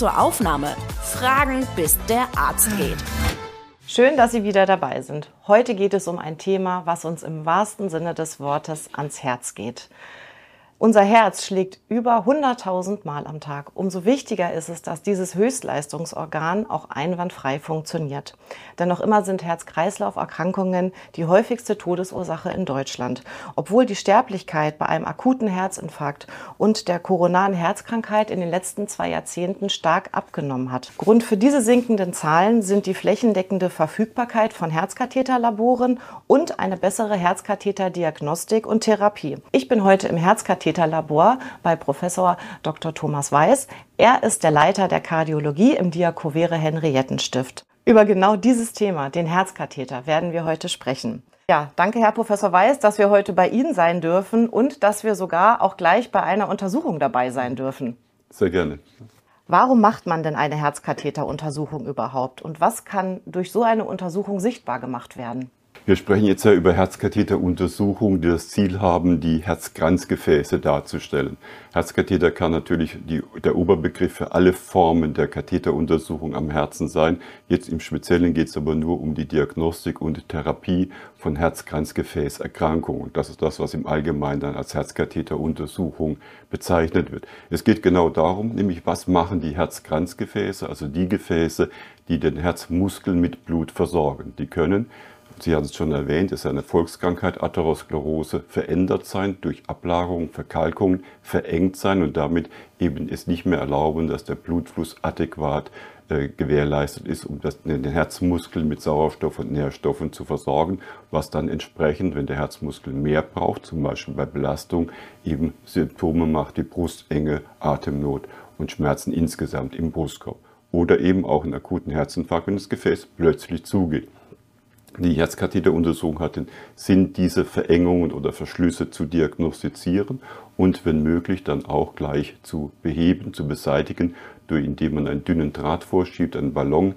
zur Aufnahme. Fragen, bis der Arzt geht. Schön, dass Sie wieder dabei sind. Heute geht es um ein Thema, was uns im wahrsten Sinne des Wortes ans Herz geht. Unser Herz schlägt über 100.000 Mal am Tag. Umso wichtiger ist es, dass dieses Höchstleistungsorgan auch einwandfrei funktioniert. Denn noch immer sind Herz-Kreislauf-Erkrankungen die häufigste Todesursache in Deutschland. Obwohl die Sterblichkeit bei einem akuten Herzinfarkt und der koronaren Herzkrankheit in den letzten zwei Jahrzehnten stark abgenommen hat. Grund für diese sinkenden Zahlen sind die flächendeckende Verfügbarkeit von Herzkatheterlaboren und eine bessere Herzkatheterdiagnostik und Therapie. Ich bin heute im Herzkatheter Labor bei Professor Dr. Thomas Weiß. Er ist der Leiter der Kardiologie im Diakovere Henriettenstift. Über genau dieses Thema, den Herzkatheter, werden wir heute sprechen. Ja, danke, Herr Professor Weiß, dass wir heute bei Ihnen sein dürfen und dass wir sogar auch gleich bei einer Untersuchung dabei sein dürfen. Sehr gerne. Warum macht man denn eine Herzkatheteruntersuchung überhaupt und was kann durch so eine Untersuchung sichtbar gemacht werden? Wir sprechen jetzt ja über Herzkatheteruntersuchungen, die das Ziel haben, die Herzkranzgefäße darzustellen. Herzkatheter kann natürlich die, der Oberbegriff für alle Formen der Katheteruntersuchung am Herzen sein. Jetzt im Speziellen geht es aber nur um die Diagnostik und Therapie von Herzkranzgefäßerkrankungen. Das ist das, was im Allgemeinen dann als Herzkatheteruntersuchung bezeichnet wird. Es geht genau darum, nämlich was machen die Herzkranzgefäße, also die Gefäße, die den Herzmuskel mit Blut versorgen. Die können Sie haben es schon erwähnt, ist eine Volkskrankheit, Atherosklerose, verändert sein durch Ablagerung, Verkalkung, verengt sein und damit eben es nicht mehr erlauben, dass der Blutfluss adäquat äh, gewährleistet ist, um das, den Herzmuskel mit Sauerstoff und Nährstoffen zu versorgen, was dann entsprechend, wenn der Herzmuskel mehr braucht, zum Beispiel bei Belastung, eben Symptome macht wie Brustenge, Atemnot und Schmerzen insgesamt im Brustkorb. Oder eben auch einen akuten Herzinfarkt, wenn das Gefäß plötzlich zugeht die Herzkatheteruntersuchung hat den Sinn, diese Verengungen oder Verschlüsse zu diagnostizieren und wenn möglich dann auch gleich zu beheben, zu beseitigen, durch, indem man einen dünnen Draht vorschiebt, einen Ballon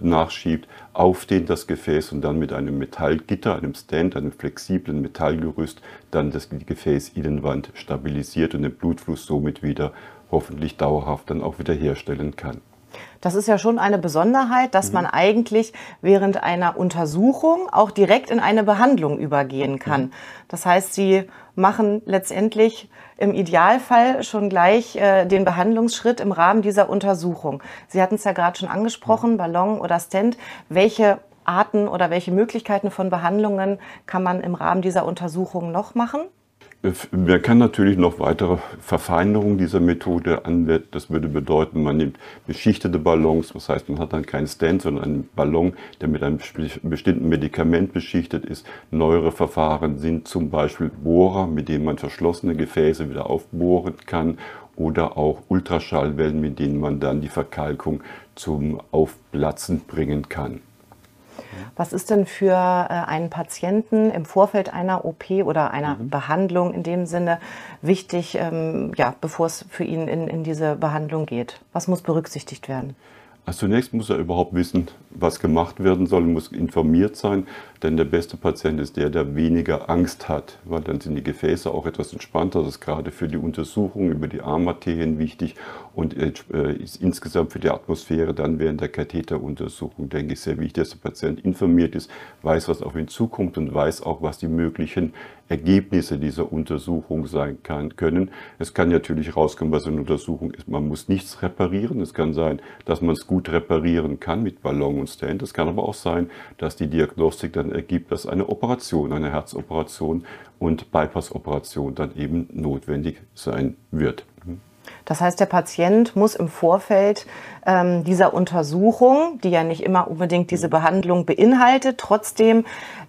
nachschiebt, auf den das Gefäß und dann mit einem Metallgitter, einem Stand, einem flexiblen Metallgerüst dann das Gefäßinnenwand stabilisiert und den Blutfluss somit wieder hoffentlich dauerhaft dann auch wiederherstellen kann. Das ist ja schon eine Besonderheit, dass mhm. man eigentlich während einer Untersuchung auch direkt in eine Behandlung übergehen kann. Mhm. Das heißt, Sie machen letztendlich im Idealfall schon gleich äh, den Behandlungsschritt im Rahmen dieser Untersuchung. Sie hatten es ja gerade schon angesprochen, mhm. Ballon oder Stent. Welche Arten oder welche Möglichkeiten von Behandlungen kann man im Rahmen dieser Untersuchung noch machen? Man kann natürlich noch weitere Verfeinerungen dieser Methode anwenden. Das würde bedeuten, man nimmt beschichtete Ballons, das heißt, man hat dann keinen Stand, sondern einen Ballon, der mit einem bestimmten Medikament beschichtet ist. Neuere Verfahren sind zum Beispiel Bohrer, mit denen man verschlossene Gefäße wieder aufbohren kann oder auch Ultraschallwellen, mit denen man dann die Verkalkung zum Aufplatzen bringen kann. Was ist denn für äh, einen Patienten im Vorfeld einer OP oder einer mhm. Behandlung in dem Sinne wichtig, ähm, ja, bevor es für ihn in, in diese Behandlung geht? Was muss berücksichtigt werden? Also zunächst muss er überhaupt wissen, was gemacht werden soll, muss informiert sein, denn der beste Patient ist der, der weniger Angst hat, weil dann sind die Gefäße auch etwas entspannter. Das ist gerade für die Untersuchung über die Armarterien wichtig und äh, ist insgesamt für die Atmosphäre dann während der Katheteruntersuchung, denke ich, sehr wichtig, dass der Patient informiert ist, weiß, was auf ihn zukommt und weiß auch, was die möglichen Ergebnisse dieser Untersuchung sein kann, können. Es kann natürlich rauskommen, was eine Untersuchung ist. Man muss nichts reparieren. Es kann sein, dass man es gut reparieren kann mit Ballon und Stand. Es kann aber auch sein, dass die Diagnostik dann ergibt, dass eine Operation, eine Herzoperation und Bypass-Operation dann eben notwendig sein wird. Das heißt, der Patient muss im Vorfeld ähm, dieser Untersuchung, die ja nicht immer unbedingt diese Behandlung beinhaltet, trotzdem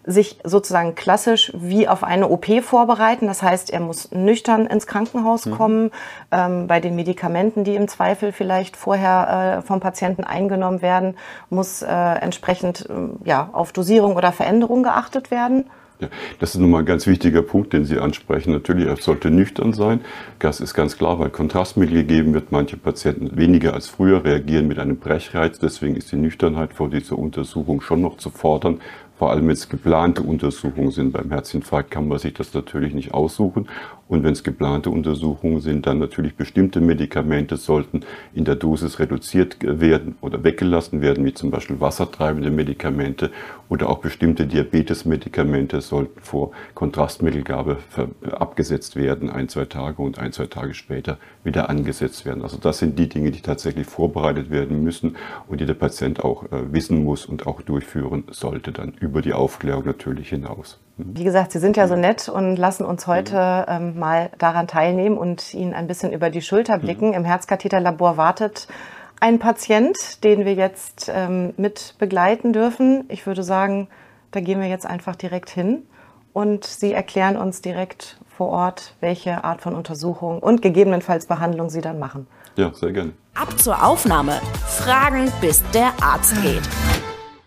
sich sozusagen klassisch wie auf eine OP vorbereiten. Das heißt, er muss nüchtern ins Krankenhaus mhm. kommen, ähm, bei den Medikamenten, die im Zweifel vielleicht vorher äh, vom Patienten eingenommen werden, muss äh, entsprechend äh, ja, auf Dosierung oder Veränderung geachtet werden. Ja, das ist nochmal ein ganz wichtiger Punkt, den Sie ansprechen. Natürlich, er sollte nüchtern sein. Das ist ganz klar, weil Kontrastmittel gegeben wird. Manche Patienten weniger als früher reagieren mit einem Brechreiz. Deswegen ist die Nüchternheit vor dieser Untersuchung schon noch zu fordern, vor allem wenn es geplante Untersuchungen sind. Beim Herzinfarkt kann man sich das natürlich nicht aussuchen. Und wenn es geplante Untersuchungen sind, dann natürlich bestimmte Medikamente sollten in der Dosis reduziert werden oder weggelassen werden, wie zum Beispiel wassertreibende Medikamente oder auch bestimmte Diabetesmedikamente sollten vor Kontrastmittelgabe abgesetzt werden, ein, zwei Tage und ein, zwei Tage später wieder angesetzt werden. Also das sind die Dinge, die tatsächlich vorbereitet werden müssen und die der Patient auch äh, wissen muss und auch durchführen sollte, dann über die Aufklärung natürlich hinaus. Wie gesagt, Sie sind ja so nett und lassen uns heute ähm, mal daran teilnehmen und Ihnen ein bisschen über die Schulter blicken. Im Herzkatheterlabor wartet ein Patient, den wir jetzt ähm, mit begleiten dürfen. Ich würde sagen, da gehen wir jetzt einfach direkt hin und Sie erklären uns direkt vor Ort, welche Art von Untersuchung und gegebenenfalls Behandlung Sie dann machen. Ja, sehr gerne. Ab zur Aufnahme. Fragen, bis der Arzt geht.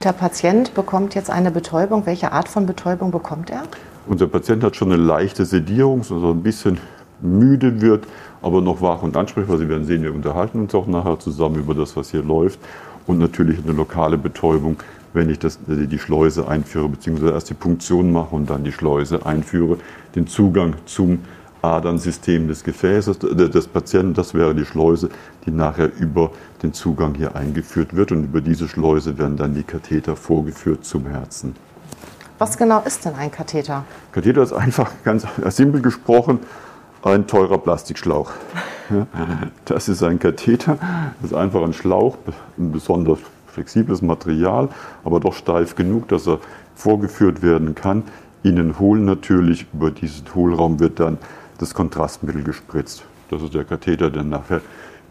Der Patient bekommt jetzt eine Betäubung. Welche Art von Betäubung bekommt er? Unser Patient hat schon eine leichte Sedierung, so ein bisschen müde wird, aber noch wach und ansprechbar. Sie werden sehen, wir unterhalten uns auch nachher zusammen über das, was hier läuft. Und natürlich eine lokale Betäubung, wenn ich das, die Schleuse einführe, beziehungsweise erst die Punktion mache und dann die Schleuse einführe, den Zugang zum Adernsystem des Gefäßes des Patienten. Das wäre die Schleuse, die nachher über den Zugang hier eingeführt wird. Und über diese Schleuse werden dann die Katheter vorgeführt zum Herzen. Was genau ist denn ein Katheter? Katheter ist einfach, ganz simpel gesprochen, ein teurer Plastikschlauch. Das ist ein Katheter, das ist einfach ein Schlauch, ein besonders flexibles Material, aber doch steif genug, dass er vorgeführt werden kann. Innen hohl natürlich, über diesen Hohlraum wird dann das Kontrastmittel gespritzt. Das ist der Katheter, der nachher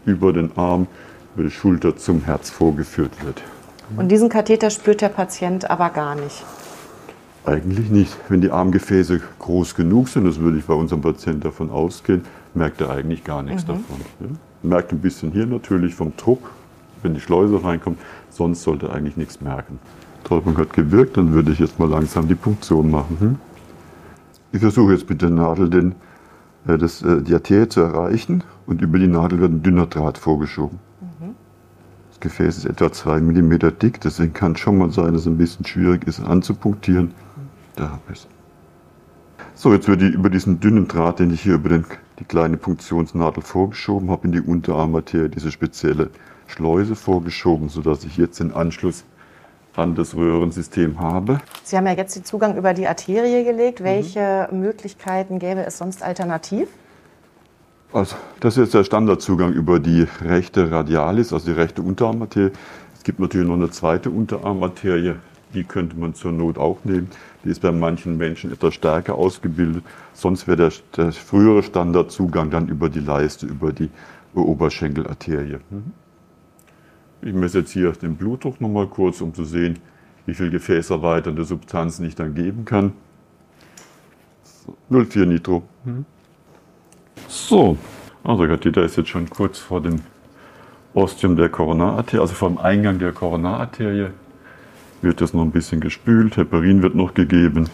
über den Arm, Schulter zum Herz vorgeführt wird. Und diesen Katheter spürt der Patient aber gar nicht? Eigentlich nicht. Wenn die Armgefäße groß genug sind, das würde ich bei unserem Patienten davon ausgehen, merkt er eigentlich gar nichts mhm. davon. Ja? Merkt ein bisschen hier natürlich vom Druck, wenn die Schleuse reinkommt, sonst sollte er eigentlich nichts merken. Täubung hat gewirkt, dann würde ich jetzt mal langsam die Punktion machen. Hm? Ich versuche jetzt mit der Nadel den äh, das, äh, die Arterie zu erreichen und über die Nadel wird ein dünner Draht vorgeschoben. Das Gefäß ist etwa 2 mm dick, deswegen kann es schon mal sein, dass es ein bisschen schwierig ist anzupunktieren. Da habe ich es. So, jetzt wird die über diesen dünnen Draht, den ich hier über den, die kleine Punktionsnadel vorgeschoben habe, in die Unterarmarterie diese spezielle Schleuse vorgeschoben, sodass ich jetzt den Anschluss an das Röhrensystem habe. Sie haben ja jetzt den Zugang über die Arterie gelegt. Welche mhm. Möglichkeiten gäbe es sonst alternativ? Also, das ist jetzt der Standardzugang über die rechte Radialis, also die rechte Unterarmarterie. Es gibt natürlich noch eine zweite Unterarmarterie, die könnte man zur Not auch nehmen. Die ist bei manchen Menschen etwas stärker ausgebildet. Sonst wäre der, der frühere Standardzugang dann über die Leiste, über die Oberschenkelarterie. Mhm. Ich messe jetzt hier den Blutdruck nochmal kurz, um zu sehen, wie viel gefäßerweiternde Substanzen ich dann geben kann. 0,4 Nitro. So, also Katheter ist jetzt schon kurz vor dem Ostium der Koronararterie, also vor dem Eingang der Koronararterie. Wird das noch ein bisschen gespült, Heparin wird noch gegeben.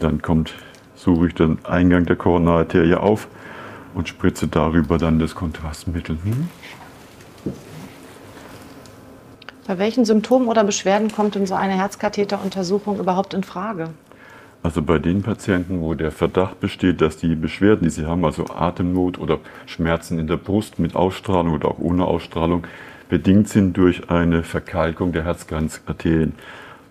Dann kommt, suche ich den Eingang der Koronararterie auf und spritze darüber dann das Kontrastmittel. Hm? Bei welchen Symptomen oder Beschwerden kommt denn so eine Herzkatheteruntersuchung überhaupt in Frage? Also bei den Patienten, wo der Verdacht besteht, dass die Beschwerden, die sie haben, also Atemnot oder Schmerzen in der Brust mit Ausstrahlung oder auch ohne Ausstrahlung, bedingt sind durch eine Verkalkung der Herzkranzarterien.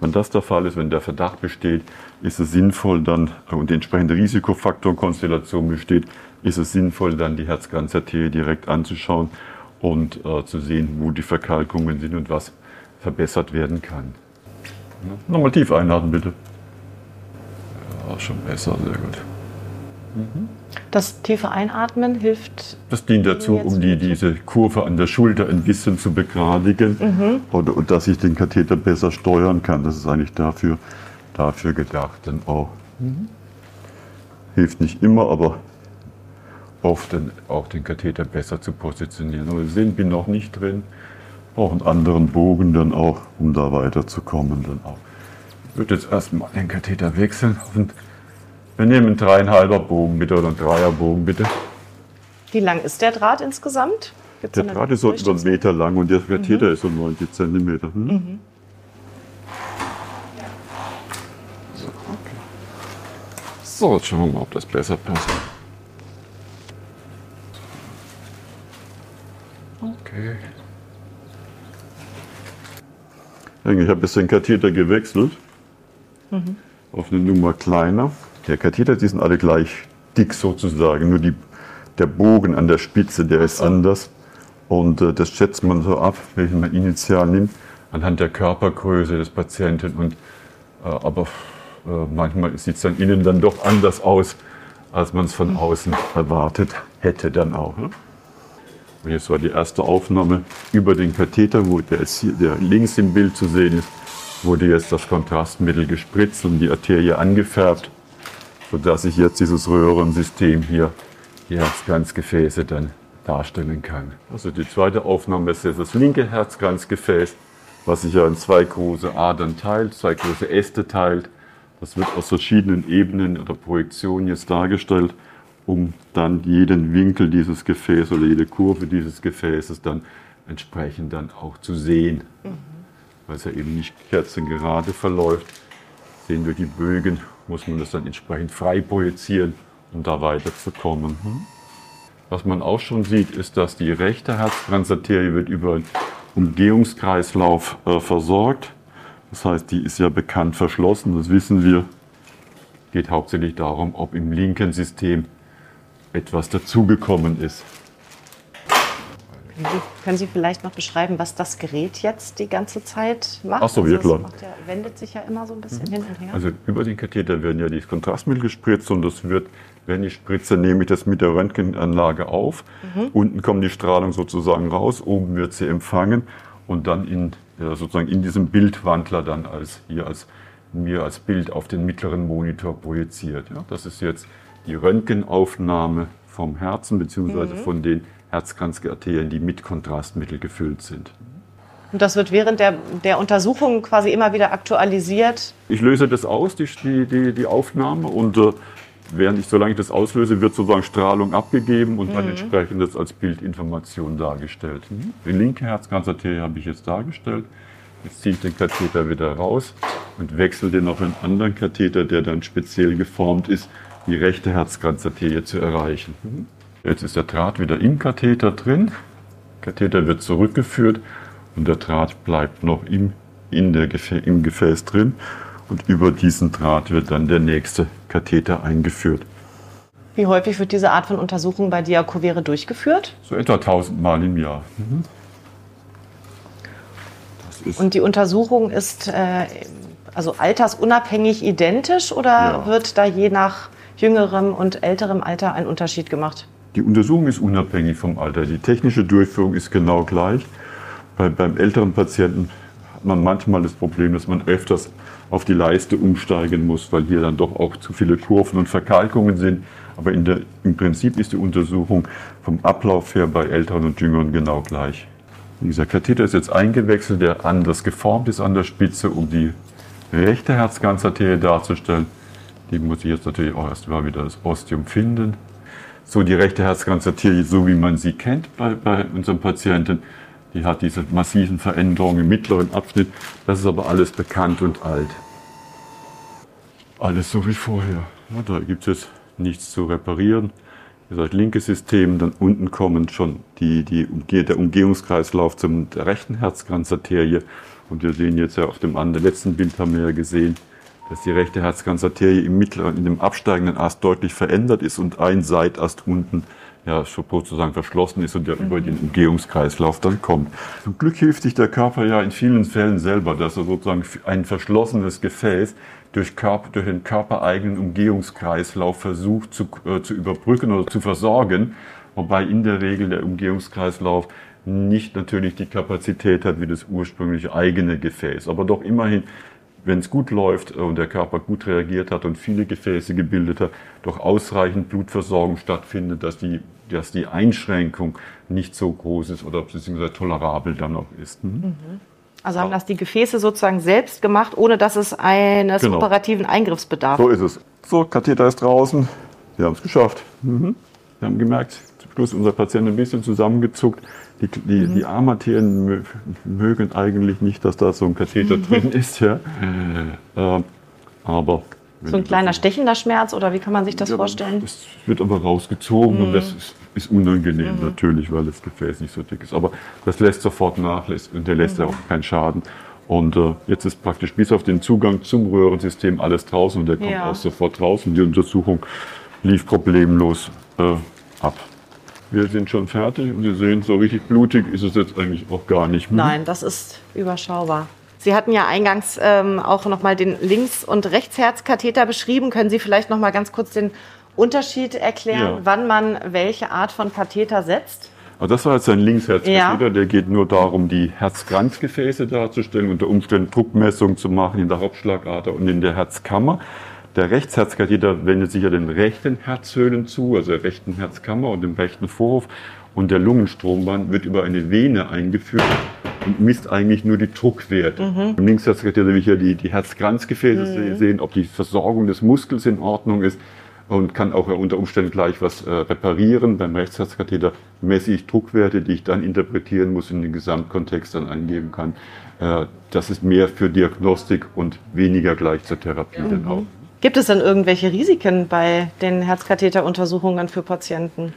Wenn das der Fall ist, wenn der Verdacht besteht, ist es sinnvoll dann, und die entsprechende Risikofaktorenkonstellation besteht, ist es sinnvoll dann die Herzkranzarterie direkt anzuschauen und äh, zu sehen, wo die Verkalkungen sind und was verbessert werden kann. Nochmal tief einatmen, bitte. Ja, schon besser, sehr gut. Mhm. Das tiefe Einatmen hilft. Das dient dazu, um die, diese Kurve an der Schulter ein bisschen zu begradigen mhm. oder, und dass ich den Katheter besser steuern kann. Das ist eigentlich dafür, dafür gedacht. Denn auch mhm. hilft nicht immer, aber oft den, auch den Katheter besser zu positionieren. Aber wir sehen, bin noch nicht drin auch einen anderen Bogen dann auch, um da weiterzukommen dann auch. Ich würde jetzt erstmal den Katheter wechseln und wir nehmen einen dreieinhalber Bogen bitte oder einen Dreierbogen bitte. Wie lang ist der Draht insgesamt? Gibt's der Draht ist so über einen Meter lang und der Katheter mhm. ist so 90 Zentimeter. Hm? Mhm. Okay. So, jetzt schauen wir mal, ob das besser passt. Okay. Ich habe jetzt den Katheter gewechselt mhm. auf eine Nummer kleiner. Der Katheter, die sind alle gleich dick sozusagen, nur die, der Bogen an der Spitze, der ist anders. Und äh, das schätzt man so ab, welchen man initial nimmt, anhand der Körpergröße des Patienten. Und, äh, aber äh, manchmal sieht es dann innen dann doch anders aus, als man es von außen erwartet hätte dann auch. Ne? Und jetzt war die erste Aufnahme über den Katheter, wo der, hier, der links im Bild zu sehen ist, wurde jetzt das Kontrastmittel gespritzt und die Arterie angefärbt, sodass ich jetzt dieses Röhrensystem hier, die Herzkranzgefäße dann darstellen kann. Also die zweite Aufnahme ist jetzt das linke Herzkranzgefäß, was sich ja in zwei große Adern teilt, zwei große Äste teilt. Das wird aus verschiedenen Ebenen oder Projektionen jetzt dargestellt, um dann jeden Winkel dieses Gefäßes oder jede Kurve dieses Gefäßes dann entsprechend dann auch zu sehen. Mhm. Weil es ja eben nicht kerzengerade verläuft. Sehen durch die Bögen muss man das dann entsprechend frei projizieren, um da weiterzukommen. Mhm. Was man auch schon sieht, ist, dass die rechte Herzkranzarterie wird über einen Umgehungskreislauf äh, versorgt. Das heißt, die ist ja bekannt verschlossen, das wissen wir. Geht hauptsächlich darum, ob im linken System etwas dazugekommen ist. Können Sie, können Sie, vielleicht noch beschreiben, was das Gerät jetzt die ganze Zeit macht? Ach so, also ja klar. Ja, wendet sich ja immer so ein bisschen mhm. hin und her. Also über den Katheter werden ja die Kontrastmittel gespritzt und das wird, wenn ich spritze, nehme ich das mit der Röntgenanlage auf. Mhm. Unten kommt die Strahlung sozusagen raus, oben wird sie empfangen und dann in, ja, sozusagen in diesem Bildwandler dann als hier als mir als Bild auf den mittleren Monitor projiziert. Ja, das ist jetzt die Röntgenaufnahme vom Herzen bzw. Mhm. von den Herzkranzarterien, die mit Kontrastmittel gefüllt sind. Und das wird während der, der Untersuchung quasi immer wieder aktualisiert? Ich löse das aus, die, die, die Aufnahme, und äh, während ich, solange ich das auslöse, wird sozusagen Strahlung abgegeben und mhm. dann entsprechend das als Bildinformation dargestellt. Mhm. Die linke Herzkranzarterie habe ich jetzt dargestellt. Jetzt ziehe ich den Katheter wieder raus und wechsle den auf einen anderen Katheter, der dann speziell geformt ist, die rechte Herzkranzarterie zu erreichen. Mhm. Jetzt ist der Draht wieder im Katheter drin. Der Katheter wird zurückgeführt und der Draht bleibt noch im, in der Gefä im Gefäß drin. Und über diesen Draht wird dann der nächste Katheter eingeführt. Wie häufig wird diese Art von Untersuchung bei Diakovere durchgeführt? So etwa 1000 Mal im Jahr. Mhm. Und die Untersuchung ist äh, also altersunabhängig identisch oder ja. wird da je nach jüngerem und älterem Alter ein Unterschied gemacht? Die Untersuchung ist unabhängig vom Alter. Die technische Durchführung ist genau gleich. Bei, beim älteren Patienten hat man manchmal das Problem, dass man öfters auf die Leiste umsteigen muss, weil hier dann doch auch zu viele Kurven und Verkalkungen sind. Aber der, im Prinzip ist die Untersuchung vom Ablauf her bei Älteren und Jüngeren genau gleich. Dieser Katheter ist jetzt eingewechselt, der anders geformt ist an der Spitze, um die rechte Herzkranzarterie darzustellen. Die muss ich jetzt natürlich auch erst mal wieder das Ostium finden so die rechte Herzkranzarterie, so wie man sie kennt bei, bei unseren Patienten. Die hat diese massiven Veränderungen im mittleren Abschnitt. Das ist aber alles bekannt und alt. Alles so wie vorher. Ja, da gibt es jetzt nichts zu reparieren. Das linke System, dann unten kommen schon die, die, der Umgehungskreislauf zum rechten Herzkranzarterie. Und wir sehen jetzt ja auf dem anderen, letzten Bild haben wir ja gesehen, dass die rechte Herzkranzarterie im mittleren, in dem absteigenden Ast deutlich verändert ist und ein Seitast unten ja, sozusagen verschlossen ist und der mhm. über den Umgehungskreislauf dann kommt. Zum Glück hilft sich der Körper ja in vielen Fällen selber, dass er sozusagen ein verschlossenes Gefäß durch, Körper, durch den körpereigenen Umgehungskreislauf versucht zu, äh, zu überbrücken oder zu versorgen, wobei in der Regel der Umgehungskreislauf nicht natürlich die Kapazität hat wie das ursprüngliche eigene Gefäß, aber doch immerhin wenn es gut läuft und der Körper gut reagiert hat und viele Gefäße gebildet hat, doch ausreichend Blutversorgung stattfindet, dass die, dass die Einschränkung nicht so groß ist oder beziehungsweise tolerabel dann noch ist. Mhm. mhm. Also haben das die Gefäße sozusagen selbst gemacht, ohne dass es eines genau. operativen Eingriffs bedarf. So ist es. So, Katheter ist draußen. Wir haben es geschafft. Mhm. Wir haben gemerkt, Schluss unser Patient ein bisschen zusammengezuckt. Die, die, mhm. die Armarterien mögen eigentlich nicht, dass da so ein Katheter mhm. drin ist. Ja. Äh, aber So ein kleiner stechender Schmerz oder wie kann man sich das ja, vorstellen? Es wird aber rausgezogen mhm. und das ist, ist unangenehm mhm. natürlich, weil das Gefäß nicht so dick ist. Aber das lässt sofort nach und der lässt mhm. ja auch keinen Schaden. Und äh, jetzt ist praktisch bis auf den Zugang zum Röhrensystem alles draußen und der kommt ja. auch sofort draußen. Die Untersuchung lief problemlos äh, ab. Wir sind schon fertig und Sie sehen, so richtig blutig ist es jetzt eigentlich auch gar nicht mehr. Nein, das ist überschaubar. Sie hatten ja eingangs ähm, auch nochmal den Links- und Rechtsherzkatheter beschrieben. Können Sie vielleicht nochmal ganz kurz den Unterschied erklären, ja. wann man welche Art von Katheter setzt? Also das war jetzt ein Linksherzkatheter, ja. der geht nur darum, die Herzkranzgefäße darzustellen, unter Umständen Druckmessungen zu machen in der Hauptschlagader und in der Herzkammer. Der Rechtsherzkatheter wendet sich ja den rechten Herzhöhlen zu, also der rechten Herzkammer und dem rechten Vorhof. Und der Lungenstrombahn wird über eine Vene eingeführt und misst eigentlich nur die Druckwerte. Mhm. Im Linksherzkatheter will ich ja die, die Herzkranzgefäße mhm. sehen, ob die Versorgung des Muskels in Ordnung ist und kann auch unter Umständen gleich was äh, reparieren. Beim Rechtsherzkatheter messe ich Druckwerte, die ich dann interpretieren muss, in den Gesamtkontext dann eingeben kann. Äh, das ist mehr für Diagnostik und weniger gleich zur Therapie mhm. dann auch. Gibt es denn irgendwelche Risiken bei den Herzkatheteruntersuchungen für Patienten?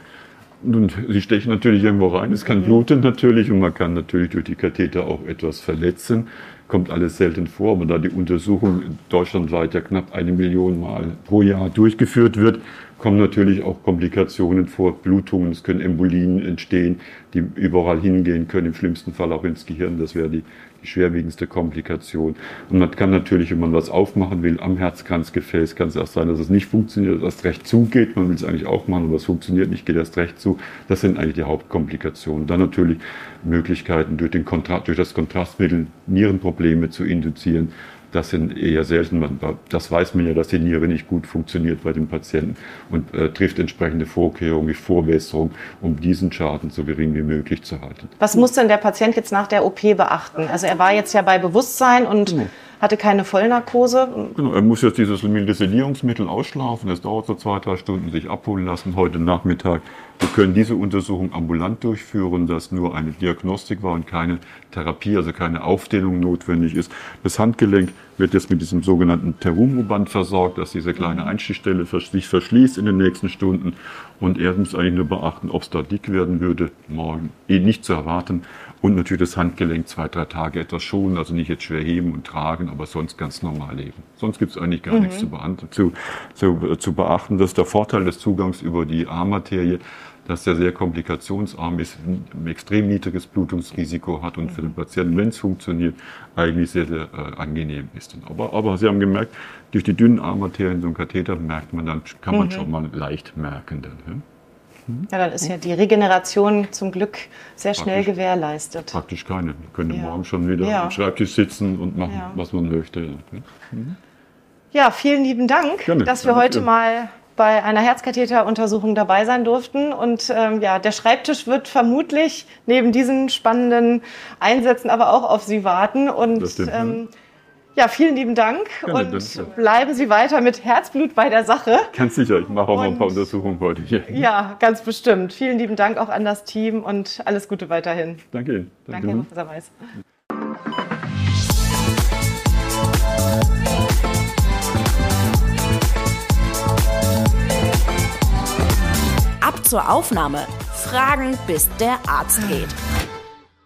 Nun, sie stechen natürlich irgendwo rein. Es kann bluten natürlich und man kann natürlich durch die Katheter auch etwas verletzen. Kommt alles selten vor, aber da die Untersuchung deutschlandweit ja knapp eine Million Mal pro Jahr durchgeführt wird, kommen natürlich auch Komplikationen vor, Blutungen, es können Embolien entstehen, die überall hingehen können, im schlimmsten Fall auch ins Gehirn. Das wäre die die schwerwiegendste Komplikation. Und man kann natürlich, wenn man was aufmachen will am Herzkranzgefäß, kann es erst sein, dass es nicht funktioniert, dass es recht zugeht. Man will es eigentlich auch machen, aber es funktioniert nicht, geht erst recht zu. Das sind eigentlich die Hauptkomplikationen. Dann natürlich Möglichkeiten durch, den Kontrast, durch das Kontrastmittel Nierenprobleme zu induzieren. Das sind eher selten. Das weiß man ja, dass die Niere nicht gut funktioniert bei den Patienten und äh, trifft entsprechende Vorkehrungen wie Vorwässerung, um diesen Schaden so gering wie möglich zu halten. Was muss denn der Patient jetzt nach der OP beachten? Also er war jetzt ja bei Bewusstsein und genau hatte keine Vollnarkose. Genau, er muss jetzt dieses milde Sedierungsmittel ausschlafen. Es dauert so zwei, drei Stunden, sich abholen lassen heute Nachmittag. Wir können diese Untersuchung ambulant durchführen, dass nur eine Diagnostik war und keine Therapie, also keine Aufdehnung notwendig ist. Das Handgelenk wird jetzt mit diesem sogenannten Terumoband versorgt, dass diese kleine mhm. Einstichstelle sich verschließt in den nächsten Stunden. Und er muss eigentlich nur beachten, ob es da dick werden würde, morgen eh nicht zu erwarten. Und natürlich das Handgelenk zwei, drei Tage etwas schonen, also nicht jetzt schwer heben und tragen, aber sonst ganz normal leben. Sonst gibt es eigentlich gar mhm. nichts zu, zu, zu, zu beachten. Das ist der Vorteil des Zugangs über die Armmaterie, dass der sehr komplikationsarm ist, ein extrem niedriges Blutungsrisiko hat und für den Patienten, wenn es funktioniert, eigentlich sehr, sehr äh, angenehm ist. Aber, aber Sie haben gemerkt, durch die dünnen Armmaterien, so ein Katheter, merkt man dann, kann man mhm. schon mal leicht merken. Dann, ja? Ja, dann ist ja die Regeneration zum Glück sehr schnell praktisch, gewährleistet. Praktisch keine. Wir können ja. morgen schon wieder ja. am Schreibtisch sitzen und machen, ja. was man möchte. Ja, vielen lieben Dank, Gerne. dass wir heute mal bei einer Herzkatheteruntersuchung dabei sein durften. Und ähm, ja, der Schreibtisch wird vermutlich neben diesen spannenden Einsätzen aber auch auf Sie warten. Und ähm, ja, vielen lieben Dank Gerne, und dann, bleiben Sie weiter mit Herzblut bei der Sache. Ganz sicher, ich mache auch noch ein paar Untersuchungen heute hier. Ja, ganz bestimmt. Vielen lieben Dank auch an das Team und alles Gute weiterhin. Danke Ihnen. Danke, Danke Herr Professor Weiß. Ab zur Aufnahme. Fragen, bis der Arzt geht.